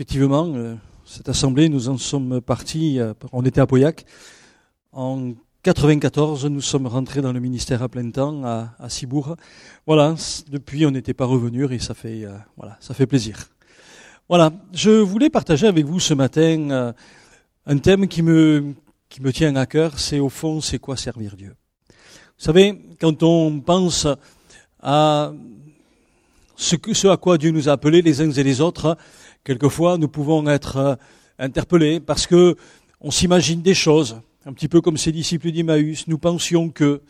Effectivement, euh, cette assemblée, nous en sommes partis, euh, on était à Pauillac. En 94, nous sommes rentrés dans le ministère à plein temps à, Cibourg. Voilà, depuis on n'était pas revenus et ça fait, euh, voilà, ça fait plaisir. Voilà, je voulais partager avec vous ce matin un thème qui me, qui me tient à cœur, c'est au fond, c'est quoi servir Dieu? Vous savez, quand on pense à ce à quoi Dieu nous a appelés les uns et les autres, quelquefois nous pouvons être euh, interpellés parce que on s'imagine des choses, un petit peu comme ces disciples d'Emmaüs, nous pensions que,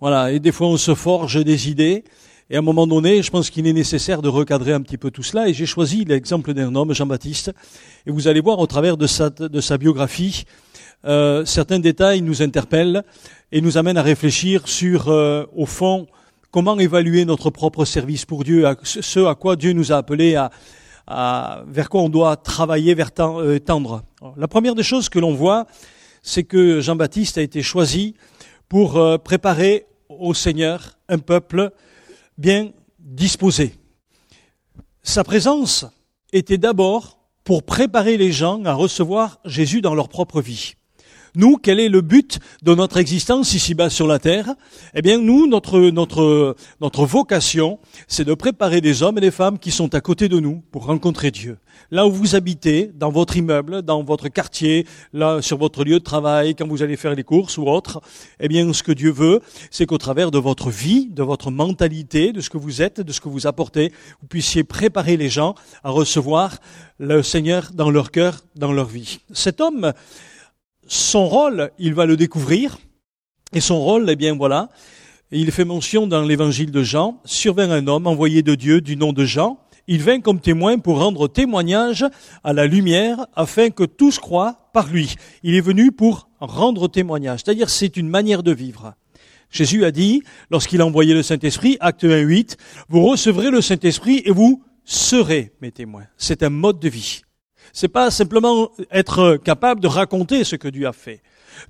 voilà, et des fois on se forge des idées, et à un moment donné, je pense qu'il est nécessaire de recadrer un petit peu tout cela, et j'ai choisi l'exemple d'un homme, Jean-Baptiste, et vous allez voir au travers de sa, de sa biographie, euh, certains détails nous interpellent et nous amènent à réfléchir sur, euh, au fond, comment évaluer notre propre service pour Dieu, ce à quoi Dieu nous a appelés à, vers quoi on doit travailler, vers euh, tendre. La première des choses que l'on voit, c'est que Jean-Baptiste a été choisi pour euh, préparer au Seigneur un peuple bien disposé. Sa présence était d'abord pour préparer les gens à recevoir Jésus dans leur propre vie. Nous, quel est le but de notre existence ici-bas sur la terre? Eh bien, nous, notre, notre, notre vocation, c'est de préparer des hommes et des femmes qui sont à côté de nous pour rencontrer Dieu. Là où vous habitez, dans votre immeuble, dans votre quartier, là, sur votre lieu de travail, quand vous allez faire les courses ou autre, eh bien, ce que Dieu veut, c'est qu'au travers de votre vie, de votre mentalité, de ce que vous êtes, de ce que vous apportez, vous puissiez préparer les gens à recevoir le Seigneur dans leur cœur, dans leur vie. Cet homme, son rôle, il va le découvrir. Et son rôle, eh bien voilà, il fait mention dans l'évangile de Jean, survint un homme envoyé de Dieu du nom de Jean. Il vint comme témoin pour rendre témoignage à la lumière afin que tous croient par lui. Il est venu pour rendre témoignage, c'est-à-dire c'est une manière de vivre. Jésus a dit, lorsqu'il a envoyé le Saint-Esprit, acte 1, 8, vous recevrez le Saint-Esprit et vous serez mes témoins. C'est un mode de vie. C'est pas simplement être capable de raconter ce que Dieu a fait.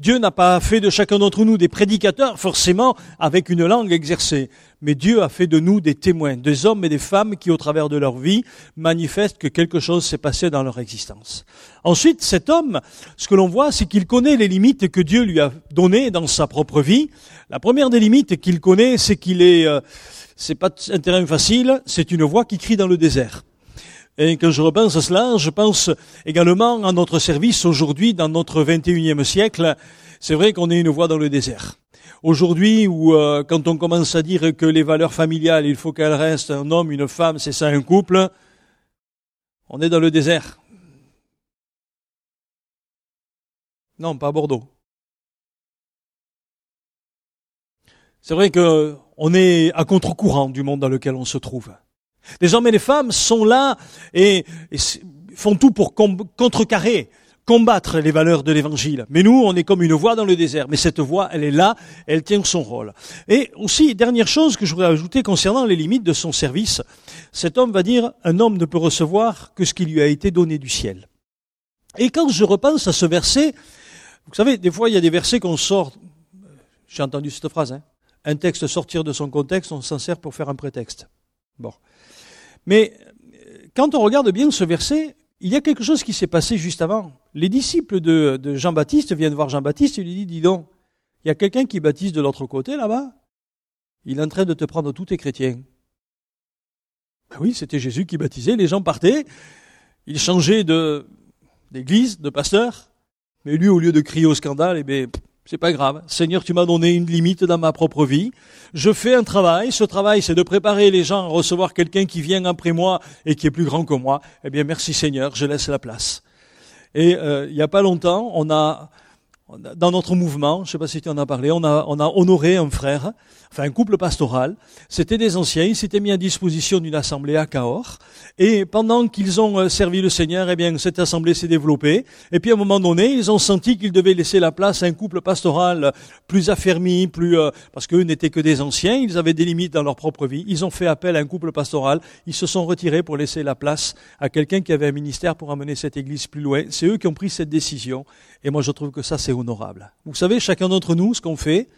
Dieu n'a pas fait de chacun d'entre nous des prédicateurs forcément avec une langue exercée, mais Dieu a fait de nous des témoins, des hommes et des femmes qui au travers de leur vie manifestent que quelque chose s'est passé dans leur existence. Ensuite, cet homme, ce que l'on voit, c'est qu'il connaît les limites que Dieu lui a données dans sa propre vie. La première des limites qu'il connaît, c'est qu'il est, euh, c'est pas un terrain facile, c'est une voix qui crie dans le désert. Et quand je repense à cela, je pense également à notre service aujourd'hui dans notre 21e siècle. C'est vrai qu'on est une voie dans le désert. Aujourd'hui, où euh, quand on commence à dire que les valeurs familiales, il faut qu'elles restent un homme, une femme, c'est ça un couple, on est dans le désert. Non, pas à Bordeaux. C'est vrai qu'on est à contre-courant du monde dans lequel on se trouve. Les hommes et les femmes sont là et, font tout pour contrecarrer, combattre les valeurs de l'évangile. Mais nous, on est comme une voix dans le désert. Mais cette voix, elle est là, elle tient son rôle. Et aussi, dernière chose que je voudrais ajouter concernant les limites de son service, cet homme va dire, un homme ne peut recevoir que ce qui lui a été donné du ciel. Et quand je repense à ce verset, vous savez, des fois, il y a des versets qu'on sort, j'ai entendu cette phrase, hein, un texte sortir de son contexte, on s'en sert pour faire un prétexte. Bon. Mais quand on regarde bien ce verset, il y a quelque chose qui s'est passé juste avant. Les disciples de, Jean-Baptiste viennent voir Jean-Baptiste et lui disent, dis donc, il y a quelqu'un qui baptise de l'autre côté là-bas. Il est en train de te prendre tous tes chrétiens. Ben oui, c'était Jésus qui baptisait, les gens partaient, il changeait de, d'église, de pasteur, mais lui, au lieu de crier au scandale, eh bien, c'est pas grave. Seigneur, tu m'as donné une limite dans ma propre vie. Je fais un travail. Ce travail, c'est de préparer les gens à recevoir quelqu'un qui vient après moi et qui est plus grand que moi. Eh bien, merci Seigneur, je laisse la place. Et euh, il n'y a pas longtemps, on a dans notre mouvement, je ne sais pas si tu en as parlé, on a, on a honoré un frère, enfin un couple pastoral. C'était des anciens, ils s'étaient mis à disposition d'une assemblée à Cahors. Et pendant qu'ils ont euh, servi le Seigneur, eh bien, cette assemblée s'est développée. Et puis à un moment donné, ils ont senti qu'ils devaient laisser la place à un couple pastoral plus affermi, plus euh, parce qu'eux n'étaient que des anciens, ils avaient des limites dans leur propre vie. Ils ont fait appel à un couple pastoral. Ils se sont retirés pour laisser la place à quelqu'un qui avait un ministère pour amener cette église plus loin. C'est eux qui ont pris cette décision. Et moi, je trouve que ça, c'est honorable. Vous savez, chacun d'entre nous, ce qu'on fait,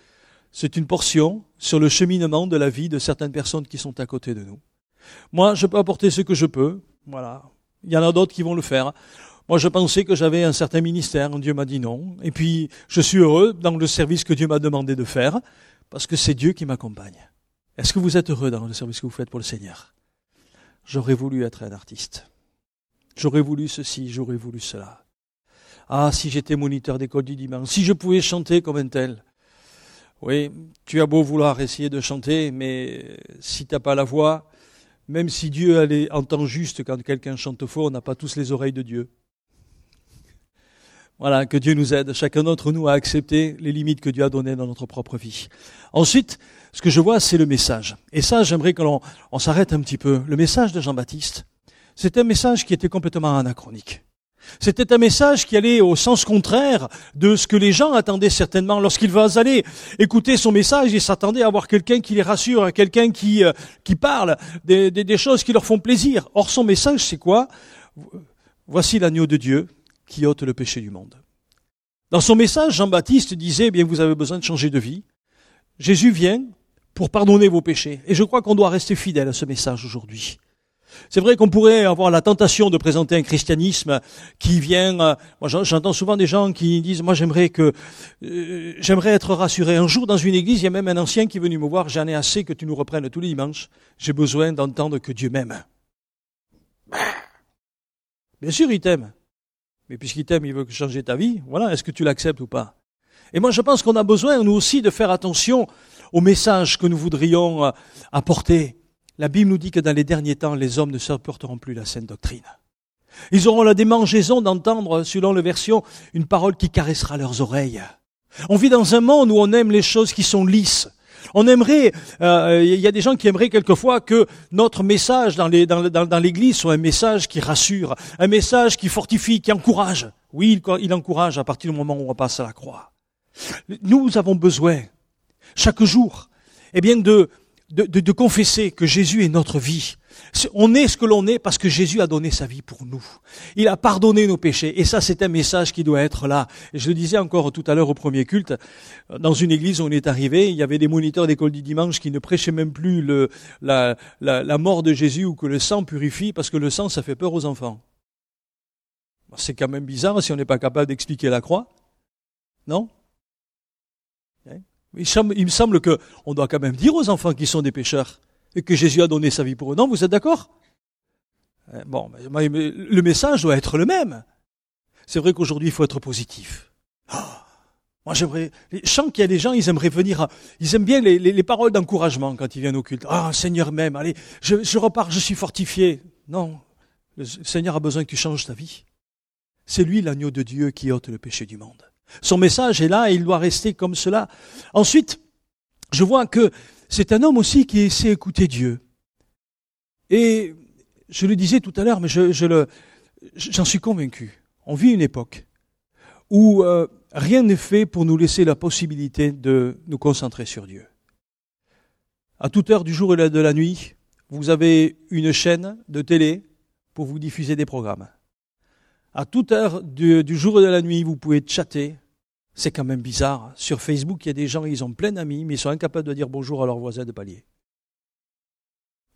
c'est une portion sur le cheminement de la vie de certaines personnes qui sont à côté de nous. Moi, je peux apporter ce que je peux. Voilà. Il y en a d'autres qui vont le faire. Moi, je pensais que j'avais un certain ministère. Dieu m'a dit non. Et puis, je suis heureux dans le service que Dieu m'a demandé de faire, parce que c'est Dieu qui m'accompagne. Est-ce que vous êtes heureux dans le service que vous faites pour le Seigneur? J'aurais voulu être un artiste. J'aurais voulu ceci, j'aurais voulu cela. Ah, si j'étais moniteur d'école du dimanche, si je pouvais chanter comme un tel. Oui, tu as beau vouloir essayer de chanter, mais si tu n'as pas la voix, même si Dieu entend juste quand quelqu'un chante fort, on n'a pas tous les oreilles de Dieu. Voilà, que Dieu nous aide, chacun d'entre nous, à accepter les limites que Dieu a données dans notre propre vie. Ensuite, ce que je vois, c'est le message. Et ça, j'aimerais qu'on on, s'arrête un petit peu. Le message de Jean-Baptiste, c'est un message qui était complètement anachronique. C'était un message qui allait au sens contraire de ce que les gens attendaient certainement. Lorsqu'ils allaient écouter son message, ils s'attendaient à avoir quelqu'un qui les rassure, quelqu'un qui, euh, qui parle des, des, choses qui leur font plaisir. Or, son message, c'est quoi? Voici l'agneau de Dieu qui ôte le péché du monde. Dans son message, Jean-Baptiste disait, eh bien, vous avez besoin de changer de vie. Jésus vient pour pardonner vos péchés. Et je crois qu'on doit rester fidèle à ce message aujourd'hui. C'est vrai qu'on pourrait avoir la tentation de présenter un christianisme qui vient. Euh, moi, j'entends souvent des gens qui disent "Moi, j'aimerais que euh, j'aimerais être rassuré." Un jour, dans une église, il y a même un ancien qui est venu me voir. J'en ai assez que tu nous reprennes tous les dimanches. J'ai besoin d'entendre que Dieu m'aime. Bien sûr, il t'aime. Mais puisqu'il t'aime, il veut changer ta vie. Voilà. Est-ce que tu l'acceptes ou pas? Et moi, je pense qu'on a besoin, nous aussi, de faire attention au message que nous voudrions euh, apporter la Bible nous dit que dans les derniers temps, les hommes ne supporteront plus la sainte doctrine. Ils auront la démangeaison d'entendre, selon la version, une parole qui caressera leurs oreilles. On vit dans un monde où on aime les choses qui sont lisses. On aimerait, euh, il y a des gens qui aimeraient quelquefois que notre message dans, l'Église soit un message qui rassure, un message qui fortifie, qui encourage. Oui, il, encourage à partir du moment où on passe à la croix. Nous avons besoin, chaque jour, eh bien de, de, de, confesser que Jésus est notre vie. On est ce que l'on est parce que Jésus a donné sa vie pour nous. Il a pardonné nos péchés. Et ça, c'est un message qui doit être là. Et je le disais encore tout à l'heure au premier culte, dans une église où on est arrivé, il y avait des moniteurs d'école du dimanche qui ne prêchaient même plus la, la mort de Jésus ou que le sang purifie parce que le sang, ça fait peur aux enfants. C'est quand même bizarre si on n'est pas capable d'expliquer la croix. Non? Il, me semble qu'on doit quand même dire aux enfants qu'ils sont des pécheurs et que Jésus a donné sa vie pour eux. Non, vous êtes d'accord? Eh, Bon, le message doit être le même. C'est vrai qu'aujourd'hui, il faut être positif. Ah, moi, j'aimerais. Je sens qu'il y a des gens, ils aimeraient venir. Ils aiment bien les, les, paroles d'encouragement quand ils viennent au culte. Ah, Seigneur même, allez, je repars, je suis fortifié. Non, le Seigneur a besoin que tu changes ta vie. C'est lui l'agneau de Dieu qui ôte le péché du monde. Son message est là et il doit rester comme cela. Ensuite, je vois que c'est un homme aussi qui sait écouter Dieu. Et je le disais tout à l'heure, mais je, le, j'en suis convaincu. On vit une époque où euh, rien n'est fait pour nous laisser la possibilité de nous concentrer sur Dieu. À toute heure du jour et de la nuit, vous avez une chaîne de télé pour vous diffuser des programmes. À toute heure du, jour et de la nuit, vous pouvez chatter. C'est quand même bizarre. Sur Facebook, il y a des gens, ils ont plein d'amis, mais ils sont incapables de dire bonjour à leurs voisins de palier.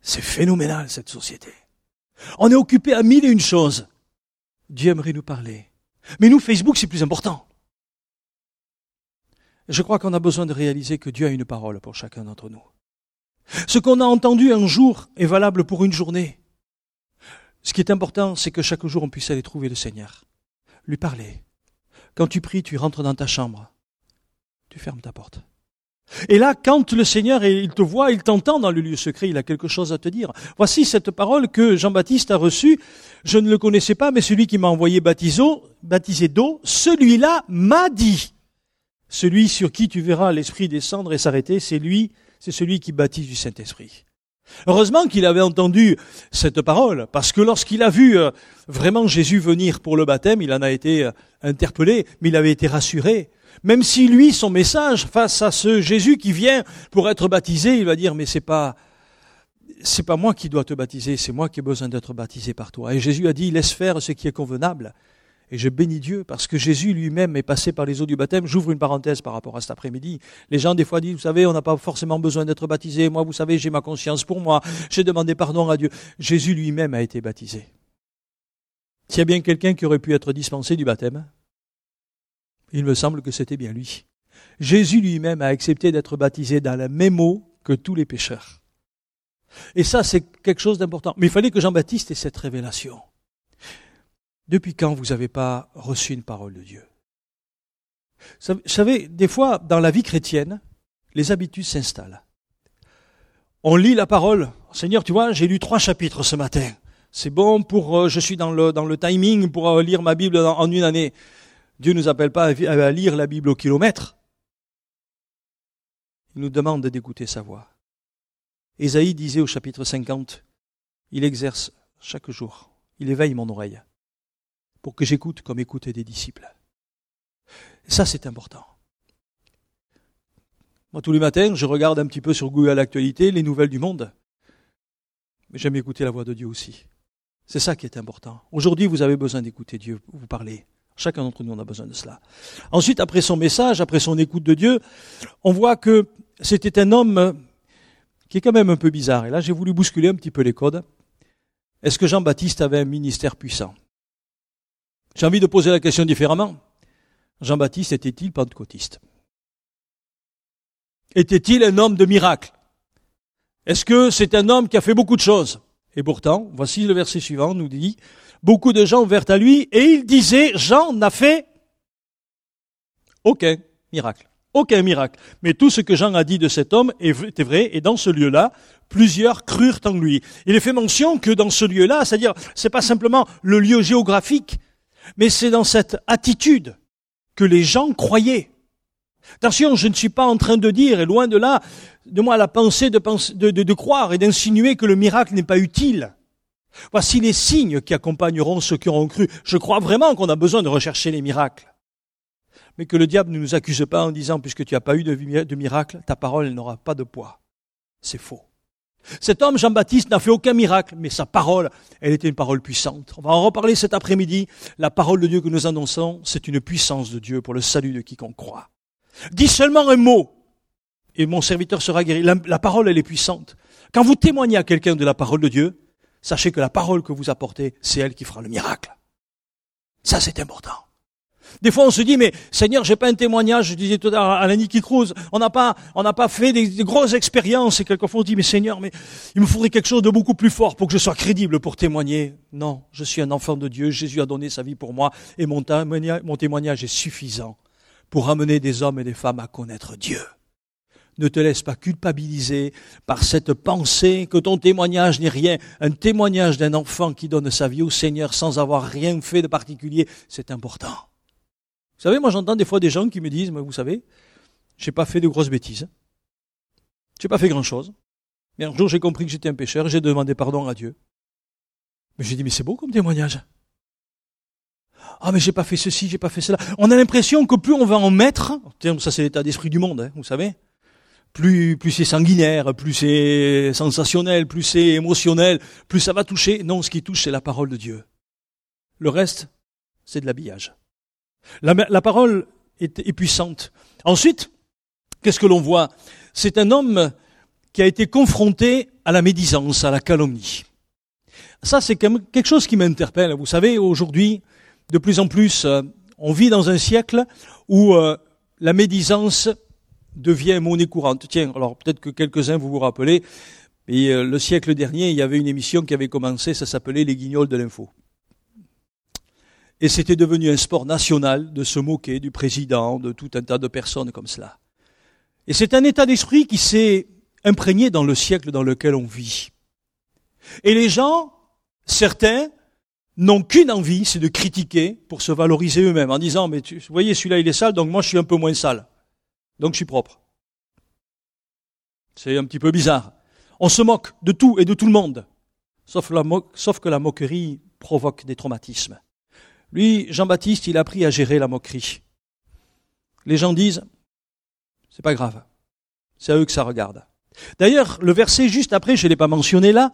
C'est phénoménal, cette société. On est occupé à mille et une choses. Dieu aimerait nous parler. Mais nous, Facebook, c'est plus important. Je crois qu'on a besoin de réaliser que Dieu a une parole pour chacun d'entre nous. Ce qu'on a entendu un jour est valable pour une journée. Ce qui est important, c'est que chaque jour on puisse aller trouver le Seigneur, lui parler. Quand tu pries, tu rentres dans ta chambre, tu fermes ta porte. Et là, quand le Seigneur, il te voit, il t'entend dans le lieu secret, il a quelque chose à te dire. Voici cette parole que Jean-Baptiste a reçue. Je ne le connaissais pas, mais celui qui m'a envoyé baptisé d'eau, celui-là m'a dit. Celui sur qui tu verras l'Esprit descendre et s'arrêter, c'est lui, c'est celui qui baptise du Saint-Esprit. Heureusement qu'il avait entendu cette parole, parce que lorsqu'il a vu euh, vraiment Jésus venir pour le baptême, il en a été euh, interpellé, mais il avait été rassuré. Même si lui, son message, face à ce Jésus qui vient pour être baptisé, il va dire, mais c'est pas, c'est pas moi qui dois te baptiser, c'est moi qui ai besoin d'être baptisé par toi. Et Jésus a dit, laisse faire ce qui est convenable. Et je bénis Dieu parce que Jésus lui-même est passé par les eaux du baptême. J'ouvre une parenthèse par rapport à cet après-midi. Les gens des fois disent, vous savez, on n'a pas forcément besoin d'être baptisé. Moi, vous savez, j'ai ma conscience pour moi. J'ai demandé pardon à Dieu. Jésus lui-même a été baptisé. S'il y a bien quelqu'un qui aurait pu être dispensé du baptême, il me semble que c'était bien lui. Jésus lui-même a accepté d'être baptisé dans la même eau que tous les pécheurs. Et ça, c'est quelque chose d'important. Mais il fallait que Jean-Baptiste ait cette révélation. Depuis quand vous n'avez pas reçu une parole de Dieu? Vous savez, des fois, dans la vie chrétienne, les habitudes s'installent. On lit la parole. Seigneur, tu vois, j'ai lu trois chapitres ce matin. C'est bon pour, euh, je suis dans le, dans le timing pour euh, lire ma Bible en une année. Dieu ne nous appelle pas à lire la Bible au kilomètre. Il nous demande d'écouter sa voix. Ésaïe disait au chapitre 50, Il exerce chaque jour, il éveille mon oreille pour que j'écoute comme écoutent des disciples. ça, c'est important. Moi, tous les matins, je regarde un petit peu sur Google Actualité les nouvelles du monde. Mais j'aime écouter la voix de Dieu aussi. C'est ça qui est important. Aujourd'hui, vous avez besoin d'écouter Dieu vous parler. Chacun d'entre nous, on a besoin de cela. Ensuite, après son message, après son écoute de Dieu, on voit que c'était un homme qui est quand même un peu bizarre. Et là, j'ai voulu bousculer un petit peu les codes. Est-ce que Jean-Baptiste avait un ministère puissant? J'ai envie de poser la question différemment. Jean-Baptiste était-il pentecôtiste? Était-il un homme de miracle? Est-ce que c'est un homme qui a fait beaucoup de choses? Et pourtant, voici le verset suivant, nous dit, beaucoup de gens vinrent à lui et il disait, Jean n'a fait aucun miracle. Aucun miracle. Mais tout ce que Jean a dit de cet homme était vrai, et dans ce lieu-là, plusieurs crurent en lui. Il est fait mention que dans ce lieu-là, c'est-à-dire, c'est pas simplement le lieu géographique, mais c'est dans cette attitude que les gens croyaient. Attention, je ne suis pas en train de dire, et loin de là, de moi la pensée de, croire et d'insinuer que le miracle n'est pas utile. Voici les signes qui accompagneront ceux qui auront cru. Je crois vraiment qu'on a besoin de rechercher les miracles. Mais que le diable ne nous accuse pas en disant, puisque tu n'as pas eu de miracle, ta parole n'aura pas de poids. C'est faux. Cet homme, Jean-Baptiste, n'a fait aucun miracle, mais sa parole, elle était une parole puissante. On va en reparler cet après-midi. La parole de Dieu que nous annonçons, c'est une puissance de Dieu pour le salut de quiconque croit. Dis seulement un mot, et mon serviteur sera guéri. La, la parole, elle est puissante. Quand vous témoignez à quelqu'un de la parole de Dieu, sachez que la parole que vous apportez, c'est elle qui fera le miracle. Ça, c'est important. Des fois, on se dit, mais Seigneur, j'ai pas un témoignage. Je disais tout à à la Niki Cruz, on n'a pas, on n'a pas fait des, grosses expériences. Et quelquefois, on dit, mais Seigneur, mais il me faudrait quelque chose de beaucoup plus fort pour que je sois crédible pour témoigner. Non, je suis un enfant de Dieu. Jésus a donné sa vie pour moi et mon témoignage est suffisant pour amener des hommes et des femmes à connaître Dieu. Ne te laisse pas culpabiliser par cette pensée que ton témoignage n'est rien. Un témoignage d'un enfant qui donne sa vie au Seigneur sans avoir rien fait de particulier, c'est important. Vous savez, moi j'entends des fois des gens qui me disent, vous savez, j'ai pas fait de grosses bêtises. J'ai pas fait grand chose. Mais un jour j'ai compris que j'étais un pécheur, j'ai demandé pardon à Dieu. Mais j'ai dit, mais c'est beau comme témoignage. Ah, mais j'ai pas fait ceci, j'ai pas fait cela. On a l'impression que plus on va en mettre, ça c'est l'état d'esprit du monde, hein, vous savez, plus, plus c'est sanguinaire, plus c'est sensationnel, plus c'est émotionnel, plus ça va toucher. Non, ce qui touche, c'est la parole de Dieu. Le reste, c'est de l'habillage. La, parole est, est puissante. Ensuite, qu'est-ce que l'on voit? C'est un homme qui a été confronté à la médisance, à la calomnie. Ça, c'est quelque chose qui m'interpelle. Vous savez, aujourd'hui, de plus en plus, euh, on vit dans un siècle où euh, la médisance devient monnaie courante. Tiens, alors peut-être que quelques-uns vous vous rappelez, mais euh, le siècle dernier, il y avait une émission qui avait commencé, ça s'appelait Les Guignols de l'info. Et c'était devenu un sport national de se moquer du président, de tout un tas de personnes comme cela. Et c'est un état d'esprit qui s'est imprégné dans le siècle dans lequel on vit. Et les gens, certains, n'ont qu'une envie, c'est de critiquer pour se valoriser eux-mêmes en disant, mais tu, vous voyez, celui-là il est sale, donc moi je suis un peu moins sale. Donc je suis propre. C'est un petit peu bizarre. On se moque de tout et de tout le monde, sauf, que la moquerie provoque des traumatismes. Lui, Jean-Baptiste, il a appris à gérer la moquerie. Les gens disent, c'est pas grave. C'est à eux que ça regarde. D'ailleurs, le verset juste après, je ne l'ai pas mentionné là,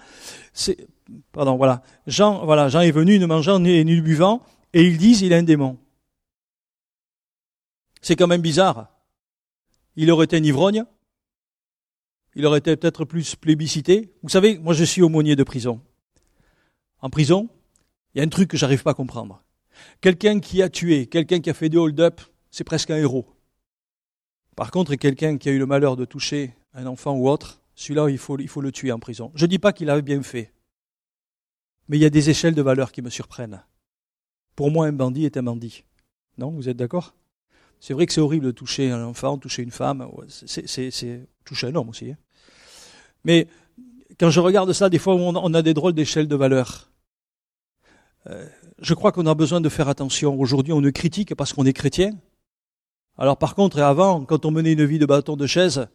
c'est, pardon, voilà. Jean, voilà, Jean est venu ne mangeant ni, ni buvant, et ils disent, il a un démon. C'est quand même bizarre il aurait été un ivrogne, il aurait été peut-être plus plébiscité. Vous savez, moi je suis aumônier de prison. En prison, Il y a un truc que j'arrive pas à comprendre. Quelqu'un qui a tué, quelqu'un qui a fait des hold-up, c'est presque un héros. Par contre, quelqu'un qui a eu le malheur de toucher un enfant ou autre, celui-là, il faut, il faut le tuer en prison. Je ne dis pas qu'il avait bien fait. Mais il y a des échelles de valeur qui me surprennent. Pour moi, un bandit est un bandit. Non, vous êtes d'accord? C'est vrai que c'est horrible de toucher un enfant, toucher une femme, c'est toucher un homme aussi. Hein. Mais quand je regarde ça, des fois, on a des drôles d'échelles de valeur. Euh, je crois qu'on a besoin de faire attention. Aujourd'hui, on ne critique parce qu'on est chrétien. Alors par contre, avant, quand on menait une vie de bâton de chaise,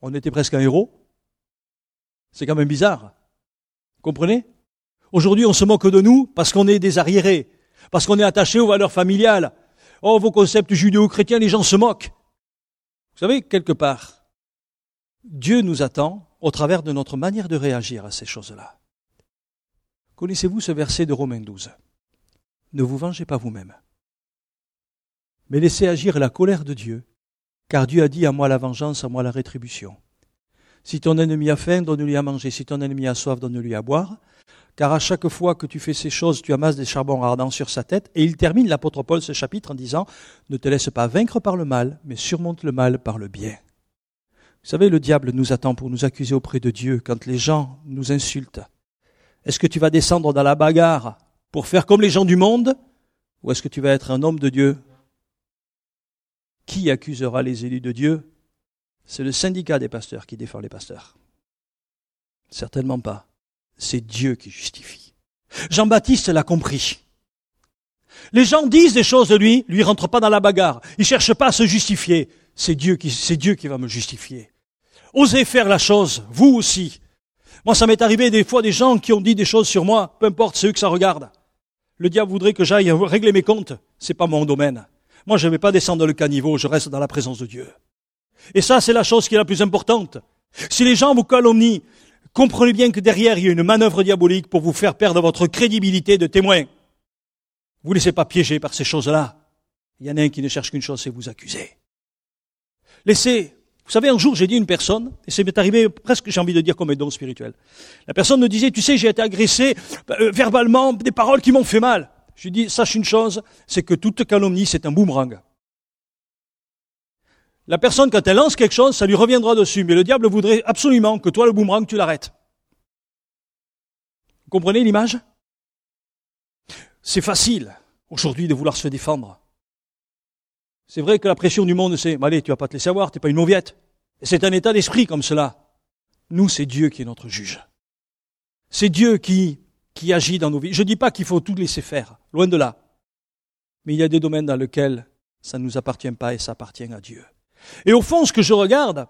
on était presque un héros. C'est quand même bizarre. Comprenez? Aujourd'hui, on se moque de nous parce qu'on est des arriérés, parce qu'on est attaché aux valeurs familiales. Oh, vos concepts judéo-chrétiens, les gens se moquent. Vous savez, quelque part, Dieu nous attend au travers de notre manière de réagir à ces choses-là. Connaissez-vous ce verset de Romains 12 Ne vous vengez pas vous-même, mais laissez agir la colère de Dieu, car Dieu a dit à moi la vengeance, à moi la rétribution. Si ton ennemi a faim, donne-lui à manger. Si ton ennemi a soif, donne-lui à boire. Car à chaque fois que tu fais ces choses, tu amasses des charbons ardents sur sa tête. Et il termine l'apôtre Paul ce chapitre en disant, ne te laisse pas vaincre par le mal, mais surmonte le mal par le bien. Vous savez, le diable nous attend pour nous accuser auprès de Dieu quand les gens nous insultent. Est-ce que tu vas descendre dans la bagarre pour faire comme les gens du monde ou est-ce que tu vas être un homme de Dieu? Qui accusera les élus de Dieu? C'est le syndicat des pasteurs qui défend les pasteurs. Certainement pas. C'est Dieu qui justifie. Jean-Baptiste l'a compris. Les gens disent des choses de lui, lui rentre pas dans la bagarre. Il cherche pas à se justifier. C'est Dieu qui, c'est Dieu qui va me justifier. Osez faire la chose, vous aussi. Moi, ça m'est arrivé des fois des gens qui ont dit des choses sur moi, peu importe, c'est eux que ça regarde. Le diable voudrait que j'aille régler mes comptes. C'est pas mon domaine. Moi, je ne vais pas descendre le caniveau, je reste dans la présence de Dieu. Et ça, c'est la chose qui est la plus importante. Si les gens vous calomnient, comprenez bien que derrière, il y a une manœuvre diabolique pour vous faire perdre votre crédibilité de témoin. Vous ne laissez pas piéger par ces choses-là. Il y en a un qui ne cherche qu'une chose, c'est vous accuser. Laissez vous savez, un jour, j'ai dit à une personne, et c'est arrivé presque, j'ai envie de dire, comme un don spirituel. La personne me disait, tu sais, j'ai été agressé euh, verbalement, des paroles qui m'ont fait mal. Je dis, sache une chose, c'est que toute calomnie, c'est un boomerang. La personne, quand elle lance quelque chose, ça lui reviendra dessus. Mais le diable voudrait absolument que toi, le boomerang, tu l'arrêtes. Vous comprenez l'image? C'est facile, aujourd'hui, de vouloir se défendre. C'est vrai que la pression du monde, c'est, allez, tu vas pas te laisser avoir, t'es pas une mauviette. Et c'est un état d'esprit comme cela. Nous, c'est Dieu qui est notre juge. C'est Dieu qui, qui agit dans nos vies. Je dis pas qu'il faut tout laisser faire, loin de là. Mais il y a des domaines dans lesquels ça ne nous appartient pas et ça appartient à Dieu. Et au fond, ce que je regarde,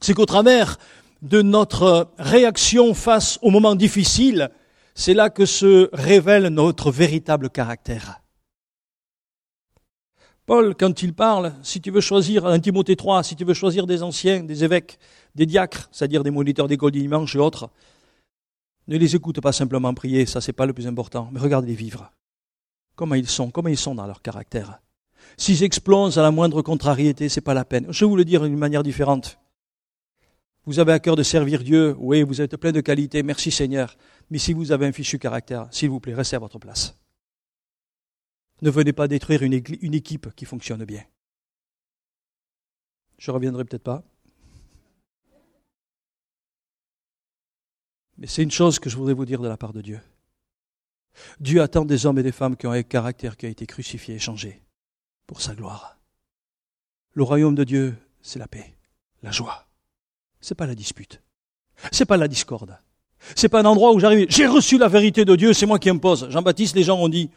c'est qu'au travers de notre réaction face aux moments difficiles, c'est là que se révèle notre véritable caractère. Paul, quand il parle, si tu veux choisir, un Timothée 3, si tu veux choisir des anciens, des évêques, des diacres, c'est-à-dire des moniteurs d'école du et autres, ne les écoute pas simplement prier, ça c'est pas le plus important, mais regarde les vivre. Comment ils sont, comment ils sont dans leur caractère. S'ils explosent à la moindre contrariété, c'est pas la peine. Je vais vous le dire d'une manière différente. Vous avez à cœur de servir Dieu, oui, vous êtes plein de qualités, merci Seigneur. Mais si vous avez un fichu caractère, s'il vous plaît, restez à votre place. Ne venez pas détruire une, équipe qui fonctionne bien. Je reviendrai peut-être pas. Mais c'est une chose que je voudrais vous dire de la part de Dieu. Dieu attend des hommes et des femmes qui ont un caractère qui a été crucifié et changé pour sa gloire. Le royaume de Dieu, c'est la paix, la joie. C'est pas la dispute. C'est pas la discorde. C'est pas un endroit où j'arrive, j'ai reçu la vérité de Dieu, c'est moi qui impose. Jean-Baptiste, les gens ont dit,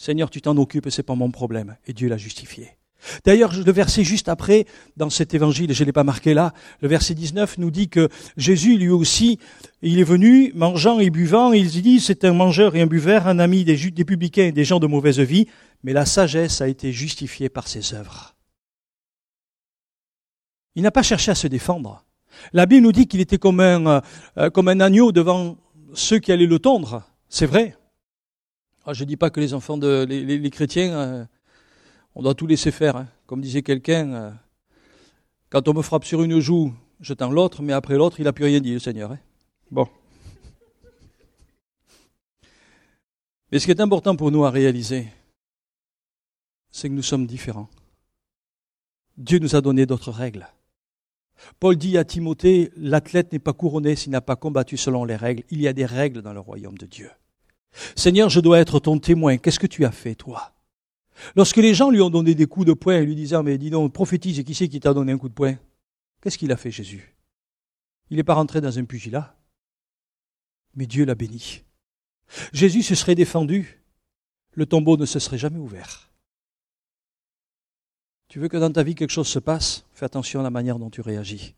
Seigneur, tu t'en occupes et c'est pas mon problème. Et Dieu l'a justifié. D'ailleurs, le verset juste après, dans cet évangile, je ne l'ai pas marqué là, le verset 19 nous dit que Jésus, lui aussi, il est venu, mangeant et buvant, il dit, c'est un mangeur et un buveur, un ami des, des publicains et des gens de mauvaise vie, mais la sagesse a été justifiée par ses œuvres. Il n'a pas cherché à se défendre. La Bible nous dit qu'il était comme un, euh, comme un agneau devant ceux qui allaient le tondre. C'est vrai. Ah, je ne dis pas que les enfants de les, chrétiens, euh, on doit tout laisser faire. Hein. Comme disait quelqu'un, euh, quand on me frappe sur une joue, je tends l'autre, mais après l'autre, il n'a plus rien dit, le Seigneur. Hein. Bon. Mais ce qui est important pour nous à réaliser, c'est que nous sommes différents. Dieu nous a donné d'autres règles. Paul dit à Timothée, l'athlète n'est pas couronné s'il n'a pas combattu selon les règles. Il y a des règles dans le royaume de Dieu. Seigneur, je dois être ton témoin. Qu'est-ce que tu as fait, toi? Lorsque les gens lui ont donné des coups de poing et lui disaient, mais dis donc, prophétise, qui c'est qui t'a donné un coup de poing? Qu'est-ce qu'il a fait, Jésus? Il n'est pas rentré dans un pugilat, mais Dieu l'a béni. Jésus se serait défendu, le tombeau ne se serait jamais ouvert. Tu veux que dans ta vie quelque chose se passe? Fais attention à la manière dont tu réagis.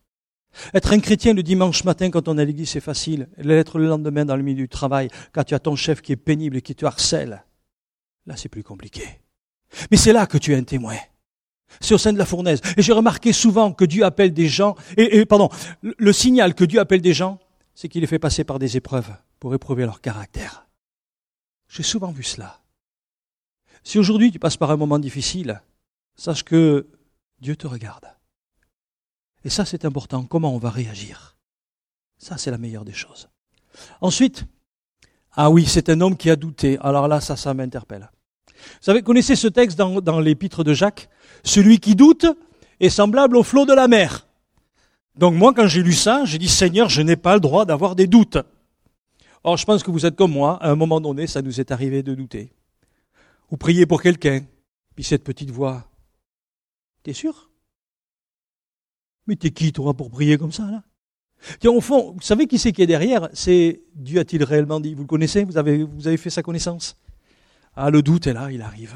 Être un chrétien le dimanche matin quand on est à l'église, c'est facile. L'être le lendemain dans le milieu du travail, quand tu as ton chef qui est pénible et qui te harcèle, là c'est plus compliqué. Mais c'est là que tu es un témoin. C'est au sein de la fournaise. Et j'ai remarqué souvent que Dieu appelle des gens, et, pardon, le signal que Dieu appelle des gens, c'est qu'il les fait passer par des épreuves pour éprouver leur caractère. J'ai souvent vu cela. Si aujourd'hui tu passes par un moment difficile, sache que Dieu te regarde. Et ça, c'est important. Comment on va réagir? Ça, c'est la meilleure des choses. Ensuite, ah oui, c'est un homme qui a douté. Alors là, ça, ça m'interpelle. Vous savez, connaissez ce texte dans, dans l'épître de Jacques? Celui qui doute est semblable au flot de la mer. Donc moi, quand j'ai lu ça, j'ai dit, Seigneur, je n'ai pas le droit d'avoir des doutes. Or, je pense que vous êtes comme moi, à un moment donné, ça nous est arrivé de douter. Ou prier pour quelqu'un, puis cette petite voix, t'es sûr? Mais t'es qui, toi, pour prier comme ça, là? Tiens, au fond, vous savez qui c'est qui est derrière? C'est Dieu a-t-il réellement dit? Vous le connaissez? Vous avez, vous avez fait sa connaissance? Ah, le doute est là, il arrive.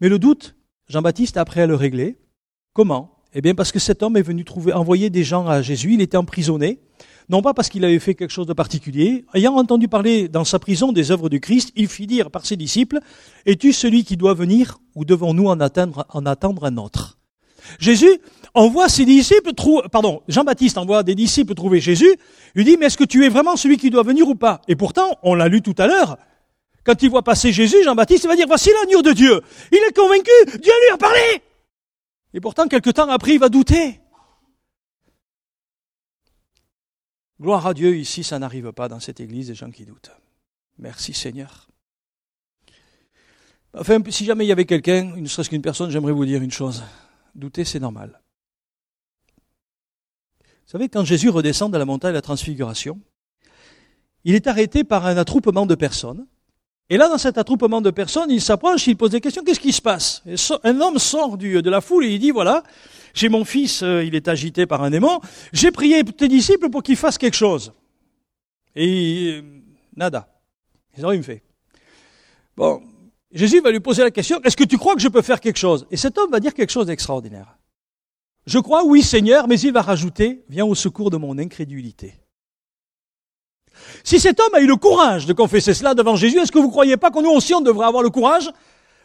Mais le doute, Jean-Baptiste, après à le régler, comment? Eh bien, parce que cet homme est venu trouver, envoyer des gens à Jésus. Il était emprisonné, non pas parce qu'il avait fait quelque chose de particulier. Ayant entendu parler dans sa prison des œuvres du Christ, il fit dire par ses disciples Es-tu celui qui doit venir, ou devons-nous en attendre, en attendre un autre? Jésus envoie ses disciples, pardon, Jean-Baptiste envoie des disciples trouver Jésus. Lui dit Mais est-ce que tu es vraiment celui qui doit venir ou pas? Et pourtant, on l'a lu tout à l'heure. Quand il voit passer Jésus, Jean-Baptiste va dire Voici l'agneau de Dieu. Il est convaincu. Dieu lui a parlé. Et pourtant, quelque temps après, il va douter. Gloire à Dieu, ici, ça n'arrive pas dans cette église, des gens qui doutent. Merci Seigneur. Enfin, si jamais il y avait quelqu'un, ne serait-ce qu'une personne, j'aimerais vous dire une chose. Douter, c'est normal. Vous savez, quand Jésus redescend de la montagne de la transfiguration, il est arrêté par un attroupement de personnes et là, dans cet attroupement de personnes, il s'approche, il pose des questions, qu'est-ce qui se passe? Un homme sort de la foule et il dit, voilà, j'ai mon fils, euh, il est agité par un démon, j'ai prié tes disciples pour qu'ils fassent quelque chose. Et euh, nada. Ils ont rien fait. Bon, Jésus va lui poser la question, est-ce que tu crois que je peux faire quelque chose? Et cet homme va dire quelque chose d'extraordinaire. Je crois, oui Seigneur, mais il va rajouter, viens au secours de mon incrédulité. Si cet homme a eu le courage de confesser cela devant Jésus, est-ce que vous ne croyez pas que nous aussi on devrait avoir le courage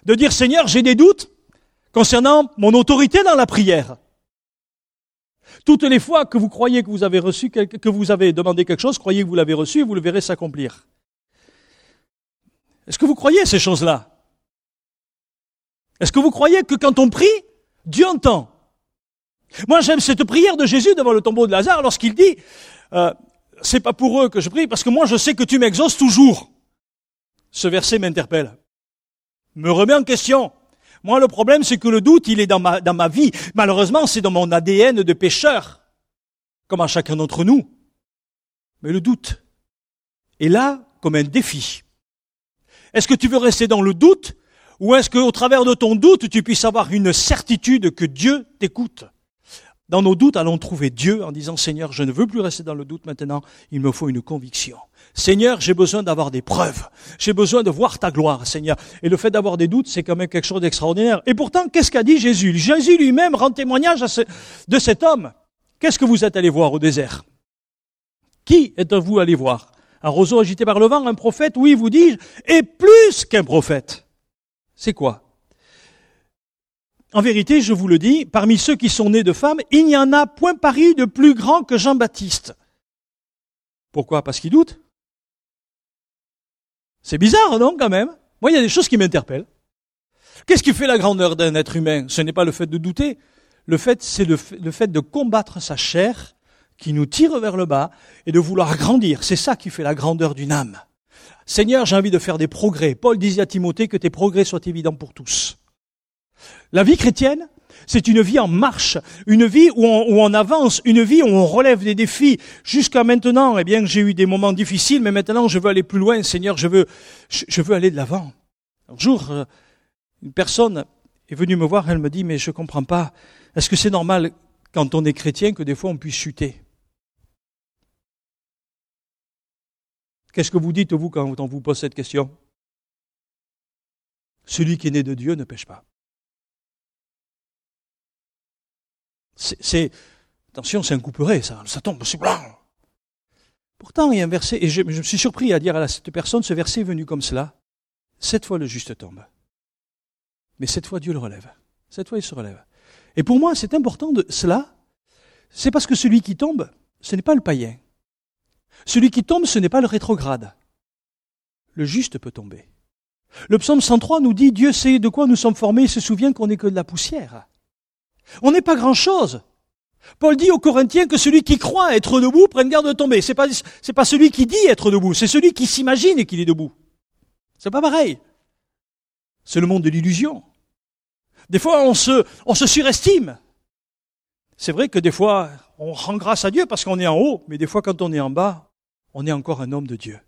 de dire Seigneur, j'ai des doutes concernant mon autorité dans la prière? Toutes les fois que vous croyez que vous avez reçu, que vous avez demandé quelque chose, croyez que vous l'avez reçu et vous le verrez s'accomplir. Est-ce que vous croyez ces choses-là? Est-ce que vous croyez que quand on prie, Dieu entend Moi j'aime cette prière de Jésus devant le tombeau de Lazare lorsqu'il dit, euh, c'est pas pour eux que je prie, parce que moi je sais que tu m'exauces toujours. Ce verset m'interpelle, me remet en question. Moi le problème c'est que le doute il est dans ma, dans ma vie. Malheureusement c'est dans mon ADN de pécheur, comme à chacun d'entre nous. Mais le doute est là comme un défi. Est-ce que tu veux rester dans le doute ou est-ce qu'au travers de ton doute, tu puisses avoir une certitude que Dieu t'écoute? Dans nos doutes, allons trouver Dieu en disant, Seigneur, je ne veux plus rester dans le doute maintenant, il me faut une conviction. Seigneur, j'ai besoin d'avoir des preuves. J'ai besoin de voir ta gloire, Seigneur. Et le fait d'avoir des doutes, c'est quand même quelque chose d'extraordinaire. Et pourtant, qu'est-ce qu'a dit Jésus? Jésus lui-même rend témoignage de cet homme. Qu'est-ce que vous êtes allé voir au désert? Qui êtes-vous allé voir? Un roseau agité par le vent, un prophète? Oui, vous dis-je, et plus qu'un prophète. C'est quoi en vérité, je vous le dis, parmi ceux qui sont nés de femmes, il n'y en a point paru de plus grand que Jean-Baptiste. Pourquoi? Parce qu'il doute? C'est bizarre, non, quand même? Moi, il y a des choses qui m'interpellent. Qu'est-ce qui fait la grandeur d'un être humain? Ce n'est pas le fait de douter. Le fait, c'est le, fait de combattre sa chair qui nous tire vers le bas et de vouloir grandir. C'est ça qui fait la grandeur d'une âme. Seigneur, j'ai envie de faire des progrès. Paul disait à Timothée que tes progrès soient évidents pour tous. La vie chrétienne, c'est une vie en marche, une vie où on, avance, une vie où on relève des défis. Jusqu'à maintenant, eh bien, j'ai eu des moments difficiles, mais maintenant, je veux aller plus loin. Seigneur, je veux, je, veux aller de l'avant. Un jour, euh, une personne est venue me voir, elle me dit, mais je comprends pas. Est-ce que c'est normal, quand on est chrétien, que des fois on puisse chuter? Qu'est-ce que vous dites, vous, quand on vous pose cette question? Celui qui est né de Dieu ne pêche pas. C'est, attention, c'est un couperet, ça, tombe, c'est blanc. Pourtant, il y a un verset, et je, me suis surpris à dire à cette personne, ce verset est venu comme cela. Cette fois, le juste tombe. Mais cette fois, Dieu le relève. Cette fois, il se relève. Et pour moi, c'est important de cela. C'est parce que celui qui tombe, ce n'est pas le païen. Celui qui tombe, ce n'est pas le rétrograde. Le juste peut tomber. Le psaume 103 nous dit Dieu sait de quoi nous sommes formés, il se souvient qu'on n'est que de la poussière. On n'est pas grand-chose. Paul dit aux Corinthiens que celui qui croit être debout prenne garde de tomber. C'est pas, c'est pas celui qui dit être debout, c'est celui qui s'imagine qu'il est debout. C'est pas pareil. C'est le monde de l'illusion. Des fois, on se, on se surestime. C'est vrai que des fois, on rend grâce à Dieu parce qu'on est en haut, mais des fois, quand on est en bas, on est encore un homme de Dieu.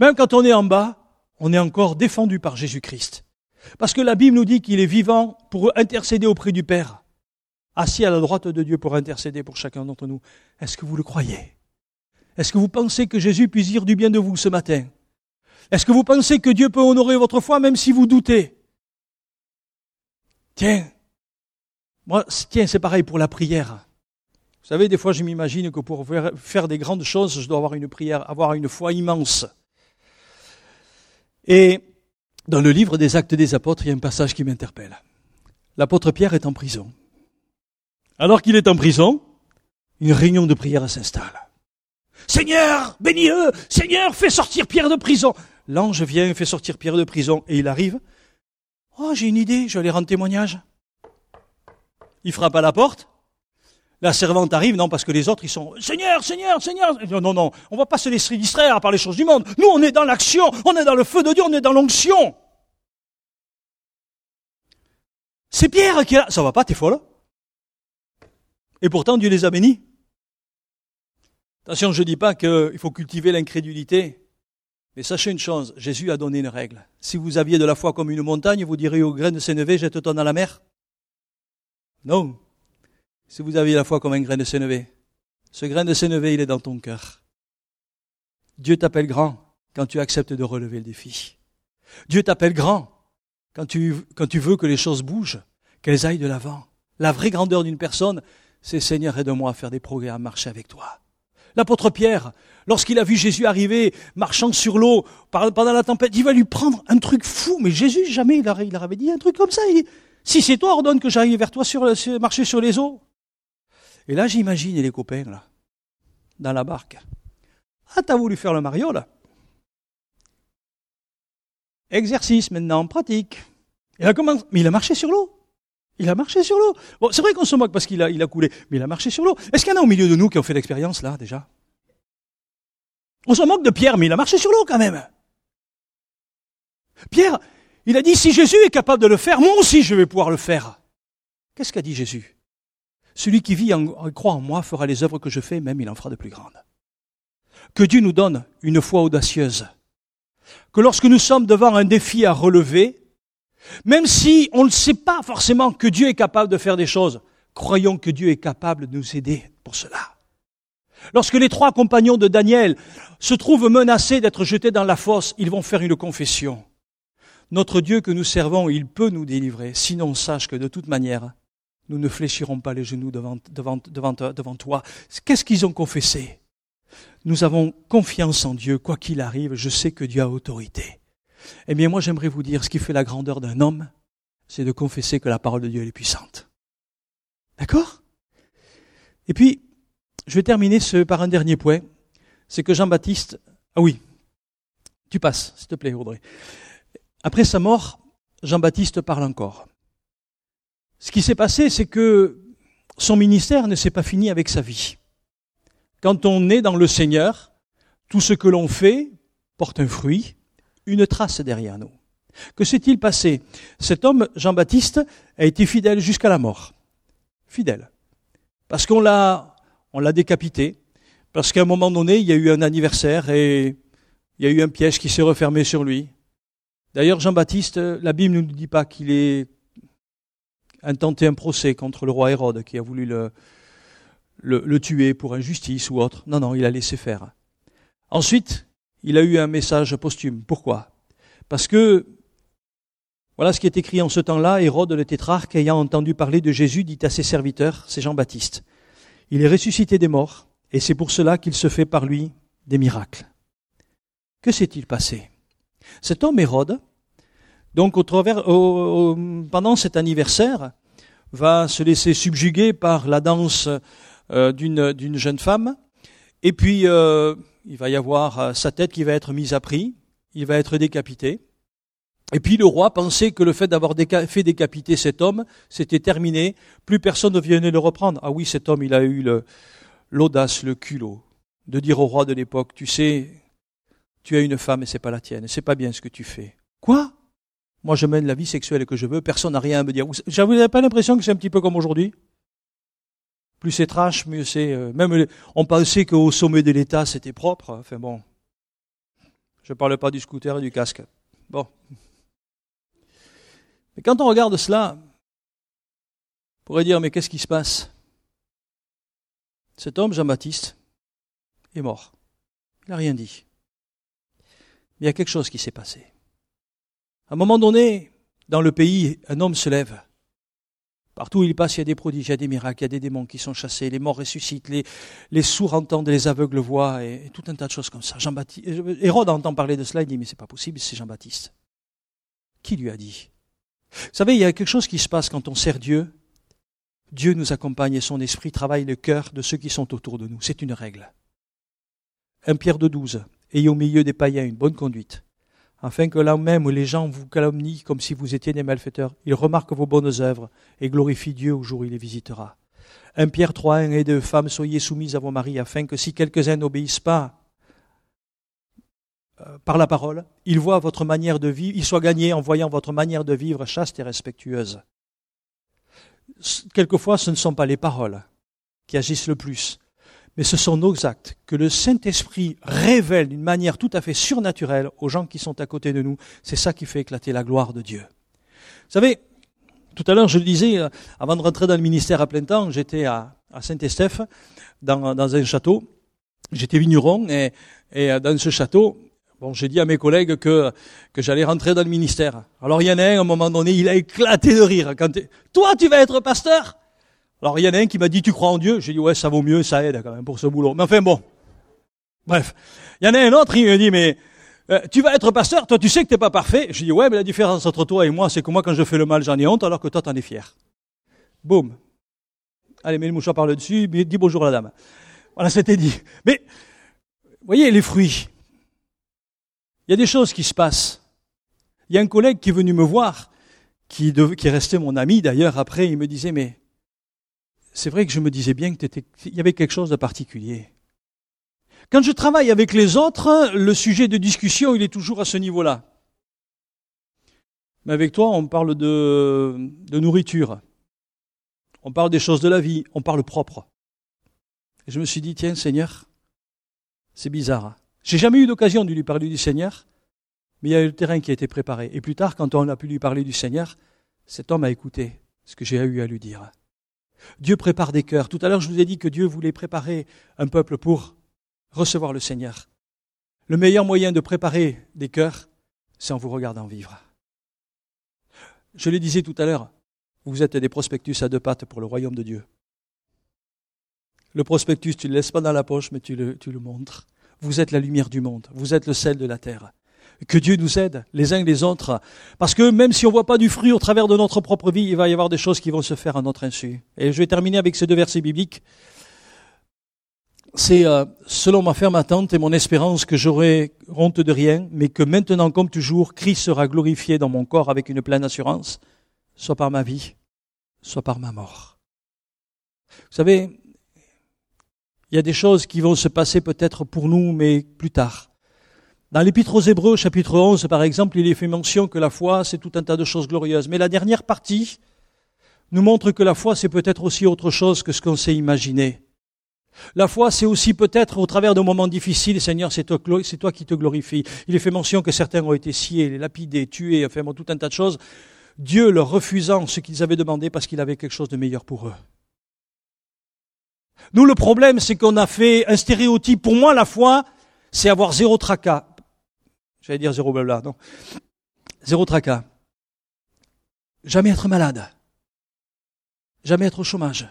Même quand on est en bas, on est encore défendu par Jésus-Christ. Parce que la Bible nous dit qu'il est vivant pour intercéder auprès du Père, assis à la droite de Dieu pour intercéder pour chacun d'entre nous. Est-ce que vous le croyez? Est-ce que vous pensez que Jésus puisse dire du bien de vous ce matin? Est-ce que vous pensez que Dieu peut honorer votre foi même si vous doutez? Tiens, moi, tiens, c'est pareil pour la prière. Vous savez, des fois, je m'imagine que pour faire des grandes choses, je dois avoir une prière, avoir une foi immense. Et dans le livre des Actes des Apôtres, il y a un passage qui m'interpelle. L'apôtre Pierre est en prison. Alors qu'il est en prison, une réunion de prière s'installe. Seigneur, bénis-le Seigneur, fais sortir Pierre de prison L'ange vient, fait sortir Pierre de prison, et il arrive. Oh, j'ai une idée, je vais aller rendre témoignage. Il frappe à la porte. La servante arrive, non, parce que les autres, ils sont, Seigneur, Seigneur, Seigneur. Non, non, non, on va pas se laisser distraire par les choses du monde. Nous, on est dans l'action, on est dans le feu de Dieu, on est dans l'onction. C'est Pierre qui là. Ça va pas, t'es folle. Et pourtant, Dieu les a bénis. Attention, je ne dis pas qu'il faut cultiver l'incrédulité. Mais sachez une chose, Jésus a donné une règle. Si vous aviez de la foi comme une montagne, vous diriez au grain de sénévé, jette-toi dans la mer. Non. Si vous aviez la foi comme un grain de sénévé, ce grain de sénévé, il est dans ton cœur. Dieu t'appelle grand quand tu acceptes de relever le défi. Dieu t'appelle grand quand tu, quand tu veux que les choses bougent, qu'elles aillent de l'avant. La vraie grandeur d'une personne, c'est Seigneur, aide-moi à faire des progrès, à marcher avec toi. L'apôtre Pierre, lorsqu'il a vu Jésus arriver, marchant sur l'eau, pendant la tempête, il va lui prendre un truc fou. Mais Jésus, jamais il leur avait dit un truc comme ça. si c'est toi, ordonne que j'arrive vers toi sur, marcher sur les eaux. Et là, j'imagine les copains, là, dans la barque. Ah, t'as voulu faire le Mario, là Exercice maintenant, pratique. Il a commencé, mais il a marché sur l'eau. Il a marché sur l'eau. Bon, c'est vrai qu'on se moque parce qu'il a, a coulé, mais il a marché sur l'eau. Est-ce qu'il y en a au milieu de nous qui ont fait l'expérience là déjà? On se moque de Pierre, mais il a marché sur l'eau quand même. Pierre, il a dit si Jésus est capable de le faire, moi aussi je vais pouvoir le faire. Qu'est-ce qu'a dit Jésus? Celui qui vit en, croit en moi fera les œuvres que je fais, même il en fera de plus grandes. Que Dieu nous donne une foi audacieuse que lorsque nous sommes devant un défi à relever, même si on ne sait pas forcément que Dieu est capable de faire des choses, croyons que Dieu est capable de nous aider pour cela. Lorsque les trois compagnons de Daniel se trouvent menacés d'être jetés dans la fosse, ils vont faire une confession. Notre Dieu que nous servons, il peut nous délivrer, sinon sache que de toute manière, nous ne fléchirons pas les genoux devant, devant, devant, devant toi. Qu'est-ce qu'ils ont confessé? Nous avons confiance en Dieu, quoi qu'il arrive, je sais que Dieu a autorité. Eh bien, moi, j'aimerais vous dire, ce qui fait la grandeur d'un homme, c'est de confesser que la parole de Dieu est puissante. D'accord? Et puis, je vais terminer ce, par un dernier point. C'est que Jean-Baptiste, ah oui, tu passes, s'il te plaît, Audrey. Après sa mort, Jean-Baptiste parle encore. Ce qui s'est passé, c'est que son ministère ne s'est pas fini avec sa vie. Quand on est dans le Seigneur, tout ce que l'on fait porte un fruit, une trace derrière nous. Que s'est-il passé? Cet homme, Jean-Baptiste, a été fidèle jusqu'à la mort. Fidèle. Parce qu'on l'a, on l'a décapité. Parce qu'à un moment donné, il y a eu un anniversaire et il y a eu un piège qui s'est refermé sur lui. D'ailleurs, Jean-Baptiste, la Bible ne nous dit pas qu'il ait intenté un procès contre le roi Hérode qui a voulu le, le, le tuer pour injustice ou autre. Non, non, il a laissé faire. Ensuite, il a eu un message posthume. Pourquoi? Parce que voilà ce qui est écrit en ce temps-là. Hérode le tétrarque, ayant entendu parler de Jésus, dit à ses serviteurs, c'est Jean-Baptiste, il est ressuscité des morts, et c'est pour cela qu'il se fait par lui des miracles. Que s'est-il passé? Cet homme Hérode, donc au travers, pendant cet anniversaire, va se laisser subjuguer par la danse euh, d'une jeune femme, et puis euh, il va y avoir euh, sa tête qui va être mise à prix, il va être décapité. Et puis le roi pensait que le fait d'avoir fait décapiter cet homme, c'était terminé, plus personne ne venait le reprendre. Ah oui, cet homme, il a eu l'audace, le, culot, de dire au roi de l'époque, tu sais, tu as une femme et c'est pas la tienne, c'est pas bien ce que tu fais. Quoi? Moi je mène la vie sexuelle que je veux, personne n'a rien à me dire. Vous n'avez pas l'impression que c'est un petit peu comme aujourd'hui Plus c'est trash, mieux c'est... Euh, même on pensait qu'au sommet de l'État c'était propre. Enfin bon, je ne parle pas du scooter et du casque. Bon. Mais quand on regarde cela, on pourrait dire, mais qu'est-ce qui se passe? Cet homme, Jean-Baptiste, est mort. Il n'a rien dit. Mais il y a quelque chose qui s'est passé. À un moment donné, dans le pays, un homme se lève. Partout où il passe, il y a des prodiges, il y a des miracles, il y a des démons qui sont chassés, les morts ressuscitent, les, sourds entendent, les aveugles voient, et, tout un tas de choses comme ça. Jean-Baptiste, Hérode entend parler de cela, il dit, mais c'est pas possible, c'est Jean-Baptiste. Qui lui a dit? Vous savez, il y a quelque chose qui se passe quand on sert Dieu. Dieu nous accompagne et son esprit travaille le cœur de ceux qui sont autour de nous. C'est une règle. Un Pierre de douze. Ayez au milieu des païens une bonne conduite, afin que là même les gens vous calomnient comme si vous étiez des malfaiteurs, ils remarquent vos bonnes œuvres et glorifient Dieu au jour où il les visitera. Un Pierre 3, 1 et deux femmes, soyez soumises à vos maris, afin que si quelques-uns n'obéissent pas euh, par la parole, il voit votre manière de vivre, il soit gagné en voyant votre manière de vivre chaste et respectueuse. Quelquefois, ce ne sont pas les paroles qui agissent le plus, mais ce sont nos actes que le Saint-Esprit révèle d'une manière tout à fait surnaturelle aux gens qui sont à côté de nous. C'est ça qui fait éclater la gloire de Dieu. Vous savez, tout à l'heure, je le disais, euh, avant de rentrer dans le ministère à plein temps, j'étais à, Saint-Estèphe, dans, un château. J'étais vigneron et, et euh, dans ce château, Bon, j'ai dit à mes collègues que, que j'allais rentrer dans le ministère. Alors il y en a un, à un moment donné, il a éclaté de rire. Quand Toi, tu vas être pasteur Alors il y en a un qui m'a dit, tu crois en Dieu? J'ai dit, ouais, ça vaut mieux, ça aide quand même pour ce boulot. Mais enfin bon, bref. Il y en a un autre, il me dit, mais euh, tu vas être pasteur, toi tu sais que t'es pas parfait. J'ai dit, ouais, mais la différence entre toi et moi, c'est que moi, quand je fais le mal, j'en ai honte, alors que toi, t'en es fier. Boum. Allez, mets le mouchoir par le dessus, dis bonjour à la dame. Voilà, c'était dit. Mais, voyez, les fruits, il y a des choses qui se passent. Il y a un collègue qui est venu me voir, qui, qui est resté mon ami d'ailleurs après, il me disait, mais c'est vrai que je me disais bien qu'il y avait quelque chose de particulier. Quand je travaille avec les autres, le sujet de discussion, il est toujours à ce niveau-là. Mais avec toi, on parle de, nourriture. On parle des choses de la vie. On parle propre. Et je me suis dit, tiens, Seigneur, c'est bizarre. J'ai jamais eu l'occasion de lui parler du Seigneur, mais il y a eu le terrain qui a été préparé. Et plus tard, quand on a pu lui parler du Seigneur, cet homme a écouté ce que j'ai eu à lui dire. Dieu prépare des cœurs. Tout à l'heure, je vous ai dit que Dieu voulait préparer un peuple pour recevoir le Seigneur. Le meilleur moyen de préparer des cœurs, c'est en vous regardant vivre. Je le disais tout à l'heure, vous êtes des prospectus à deux pattes pour le royaume de Dieu. Le prospectus, tu ne le laisses pas dans la poche, mais tu le, montres. Vous êtes la lumière du monde. Vous êtes le sel de la terre. Que Dieu nous aide, les uns les autres. Parce que même si on ne voit pas du fruit au travers de notre propre vie, il va y avoir des choses qui vont se faire à notre insu. Et je vais terminer avec ces deux versets bibliques. C'est euh, selon ma ferme attente et mon espérance que j'aurai honte de rien, mais que maintenant, comme toujours, Christ sera glorifié dans mon corps avec une pleine assurance, soit par ma vie, soit par ma mort. Vous savez, il y a des choses qui vont se passer peut-être pour nous, mais plus tard. Dans l'Épître aux Hébreux, chapitre 11, par exemple, il est fait mention que la foi, c'est tout un tas de choses glorieuses. Mais la dernière partie nous montre que la foi, c'est peut-être aussi autre chose que ce qu'on s'est imaginé. La foi, c'est aussi peut-être au travers de moments difficiles, Seigneur, c'est toi, qui te glorifie. Il est fait mention que certains ont été sciés, lapidés, tués, enfin tout un tas de choses. Dieu leur refusant ce qu'ils avaient demandé parce qu'il avait quelque chose de meilleur pour eux. Nous, le problème, c'est qu'on a fait un stéréotype. Pour moi, la foi, c'est avoir zéro tracas. J'allais dire zéro blabla, non. Zéro tracas. Jamais être malade. Jamais être au chômage.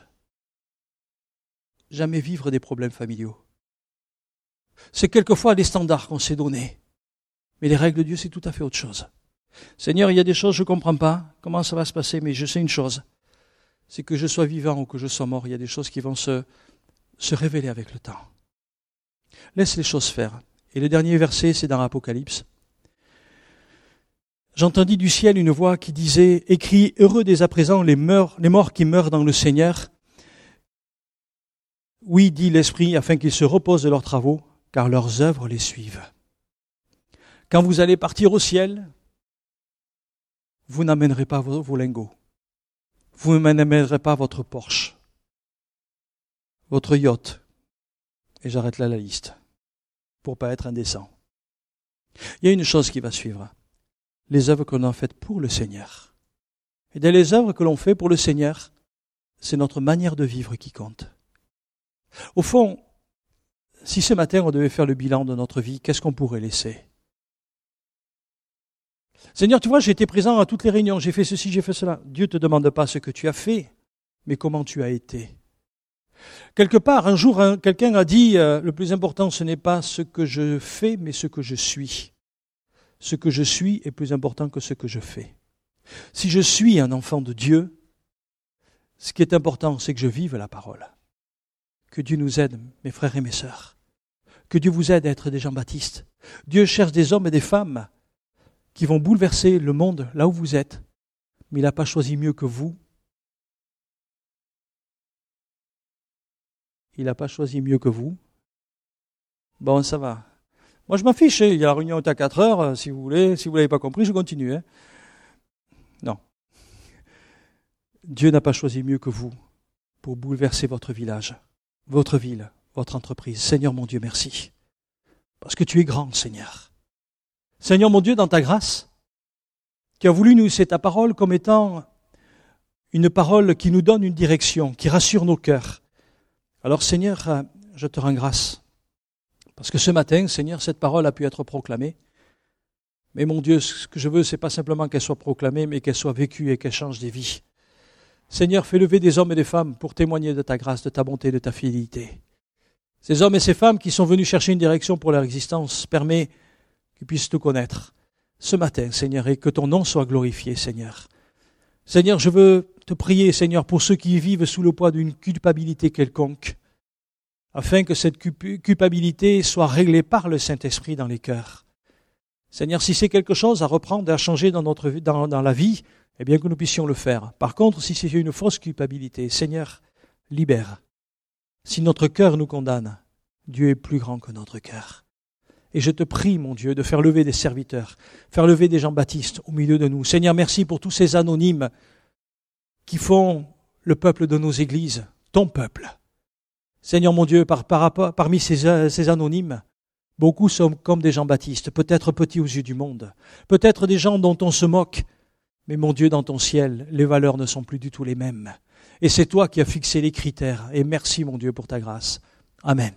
Jamais vivre des problèmes familiaux. C'est quelquefois les standards qu'on s'est donnés. Mais les règles de Dieu, c'est tout à fait autre chose. Seigneur, il y a des choses je ne comprends pas. Comment ça va se passer? Mais je sais une chose. C'est que je sois vivant ou que je sois mort, il y a des choses qui vont se, se révéler avec le temps. Laisse les choses faire. Et le dernier verset, c'est dans l'Apocalypse. J'entendis du ciel une voix qui disait, écrit, heureux dès à présent les, les morts qui meurent dans le Seigneur. Oui, dit l'Esprit, afin qu'ils se reposent de leurs travaux, car leurs œuvres les suivent. Quand vous allez partir au ciel, vous n'amènerez pas vos, vos lingots. Vous n'amènerez pas votre Porsche, votre yacht. Et j'arrête là la liste, pour pas être indécent. Il y a une chose qui va suivre les œuvres que l'on a faites pour le Seigneur. Et dans les œuvres que l'on fait pour le Seigneur, c'est notre manière de vivre qui compte. Au fond, si ce matin on devait faire le bilan de notre vie, qu'est-ce qu'on pourrait laisser? Seigneur, tu vois, j'ai été présent à toutes les réunions, j'ai fait ceci, j'ai fait cela. Dieu ne te demande pas ce que tu as fait, mais comment tu as été. Quelque part, un jour, quelqu'un a dit, euh, le plus important, ce n'est pas ce que je fais, mais ce que je suis ce que je suis est plus important que ce que je fais. Si je suis un enfant de Dieu, ce qui est important, c'est que je vive la parole. Que Dieu nous aide, mes frères et mes sœurs. Que Dieu vous aide à être des Jean-Baptiste. Dieu cherche des hommes et des femmes qui vont bouleverser le monde là où vous êtes. Mais il n'a pas choisi mieux que vous. Il n'a pas choisi mieux que vous. Bon, ça va. Moi, je m'en fiche. Hein. Il y a la réunion à 4 heures. Euh, si vous voulez, si vous l'avez pas compris, je continue. Hein. Non. Dieu n'a pas choisi mieux que vous pour bouleverser votre village, votre ville, votre entreprise. Seigneur mon Dieu, merci. Parce que tu es grand, Seigneur. Seigneur mon Dieu, dans ta grâce, tu as voulu nous, c'est ta parole comme étant une parole qui nous donne une direction, qui rassure nos cœurs. Alors Seigneur, euh, je te rends grâce parce que ce matin, Seigneur, cette parole a pu être proclamée. Mais mon Dieu, ce que je veux, c'est pas simplement qu'elle soit proclamée, mais qu'elle soit vécue et qu'elle change des vies. Seigneur, fais lever des hommes et des femmes pour témoigner de ta grâce, de ta bonté, de ta fidélité. Ces hommes et ces femmes qui sont venus chercher une direction pour leur existence, permets qu'ils puissent te connaître ce matin, Seigneur, et que ton nom soit glorifié, Seigneur. Seigneur, je veux te prier, Seigneur, pour ceux qui vivent sous le poids d'une culpabilité quelconque afin que cette culpabilité soit réglée par le Saint-Esprit dans les cœurs. Seigneur, si c'est quelque chose à reprendre et à changer dans, notre, dans, dans la vie, eh bien que nous puissions le faire. Par contre, si c'est une fausse culpabilité, Seigneur, libère. Si notre cœur nous condamne, Dieu est plus grand que notre cœur. Et je te prie, mon Dieu, de faire lever des serviteurs, faire lever des Jean-Baptiste au milieu de nous. Seigneur, merci pour tous ces anonymes qui font le peuple de nos églises, ton peuple. Seigneur mon Dieu, par, parmi ces, ces anonymes, beaucoup sont comme des Jean-Baptiste, peut-être petits aux yeux du monde, peut-être des gens dont on se moque, mais mon Dieu, dans ton ciel, les valeurs ne sont plus du tout les mêmes. Et c'est toi qui as fixé les critères, et merci mon Dieu pour ta grâce. Amen.